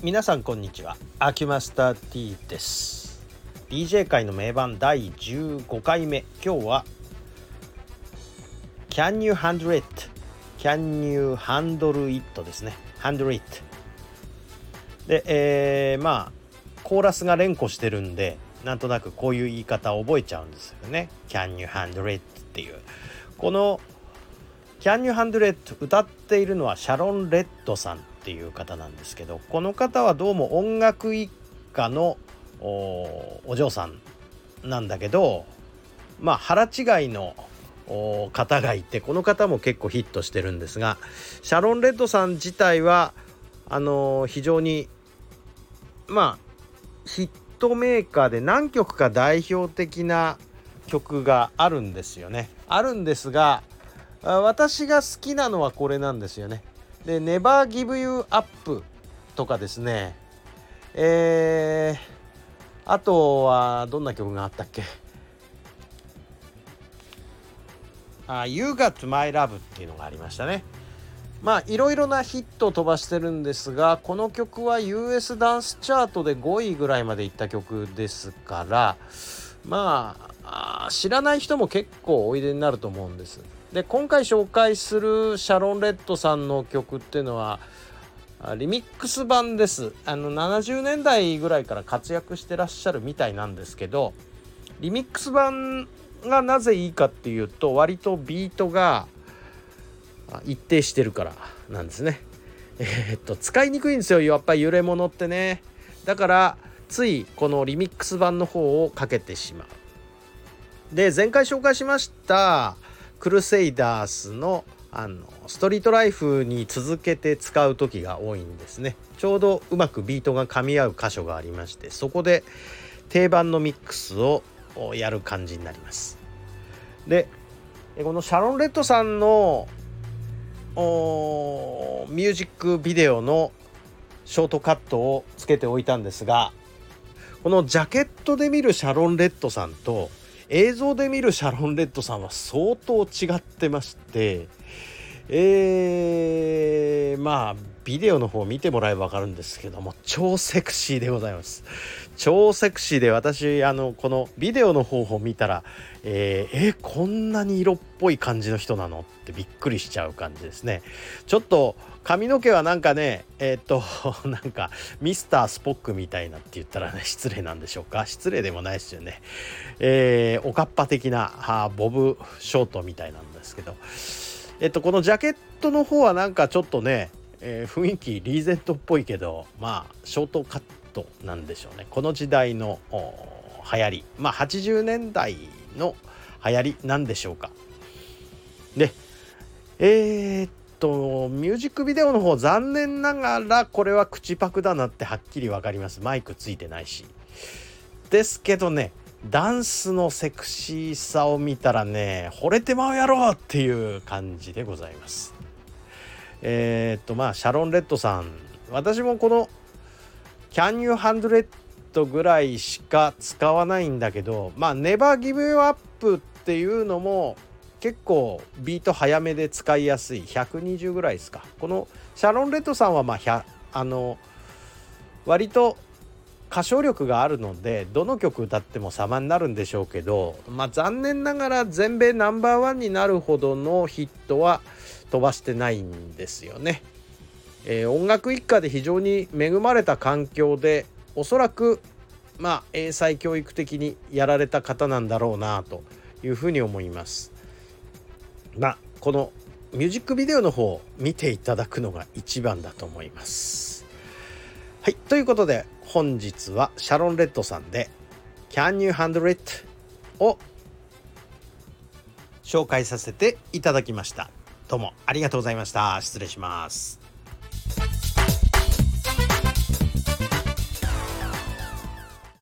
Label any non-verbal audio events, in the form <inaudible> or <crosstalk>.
皆さんこんにちはアキマスター T です DJ 界の名盤第15回目今日は Can you handle it? Can you handle it? ですね handle it で、えー、まあコーラスが連呼してるんでなんとなくこういう言い方を覚えちゃうんですよね Can you handle it? っていうこの Can You Handle It? 歌っているのはシャロン・レッドさんっていう方なんですけどこの方はどうも音楽一家のお嬢さんなんだけどまあ腹違いの方がいてこの方も結構ヒットしてるんですがシャロン・レッドさん自体はあのー、非常にまあヒットメーカーで何曲か代表的な曲があるんですよね。あるんですが私が好きなのはこれなんですよね。で「Never Give You Up」とかですねえー、あとはどんな曲があったっけ？あ You Got My Love っていうのがありましたね。まあいろいろなヒットを飛ばしてるんですがこの曲は US ダンスチャートで5位ぐらいまでいった曲ですからまあ知らない人も結構おいでになると思うんです。で今回紹介するシャロン・レッドさんの曲っていうのはリミックス版ですあの70年代ぐらいから活躍してらっしゃるみたいなんですけどリミックス版がなぜいいかっていうと割とビートが一定してるからなんですね。えー、っと使いにくいんですよやっぱり揺れ物ってね。だからついこのリミックス版の方をかけてしまう。で前回紹介しましたクルセイダースのあのストリートライフに続けて使う時が多いんですね。ちょうどうまくビートが噛み合う箇所がありましてそこで定番のミックスをやる感じになります。でこのシャロン・レッドさんのミュージックビデオのショートカットをつけておいたんですがこのジャケットで見るシャロン・レッドさんと映像で見るシャロン・レッドさんは相当違ってましてえー、まあビデオの方見てもらえば分かるんですけども超セクシーでございます。超セクシーで私あのこのビデオの方を見たらえー、えこんなに色っぽい感じの人なのってびっくりしちゃう感じですね。ちょっと髪の毛はなんかねえー、っと <laughs> なんかミスタースポックみたいなって言ったらね失礼なんでしょうか？失礼でもないですよね。えー、おかっぱ的なはボブショートみたいなんですけど。えっとこのジャケットの方はなんかちょっとね、えー、雰囲気リーゼントっぽいけどまあショートカットなんでしょうね。この時代の流行り。まあ80年代の流行りなんでしょうか。でえー、っとミュージックビデオの方残念ながらこれは口パクだなってはっきり分かります。マイクついてないし。ですけどねダンスのセクシーさを見たらね惚れてまうやろっていう感じでございます。えー、っとまあシャロン・レッドさん。私もこの「Can You Handle It」ぐらいしか使わないんだけどまあ「Never Give You Up」っていうのも結構ビート早めで使いやすい。120ぐらいですか。このシャロン・レッドさんはまああの割と歌唱力があるのでどの曲歌っても様になるんでしょうけど、まあ、残念ながら全米ナンバーワンになるほどのヒットは飛ばしてないんですよね。えー、音楽一家で非常に恵まれた環境でおそらくまあ英才教育的にやられた方なんだろうなというふうに思います。まあこのミュージックビデオの方見ていただくのが一番だと思います。はいということで本日はシャロン・レッドさんで「Can You Handle It?」を紹介させていただきました。どうもありがとうございました。失礼します。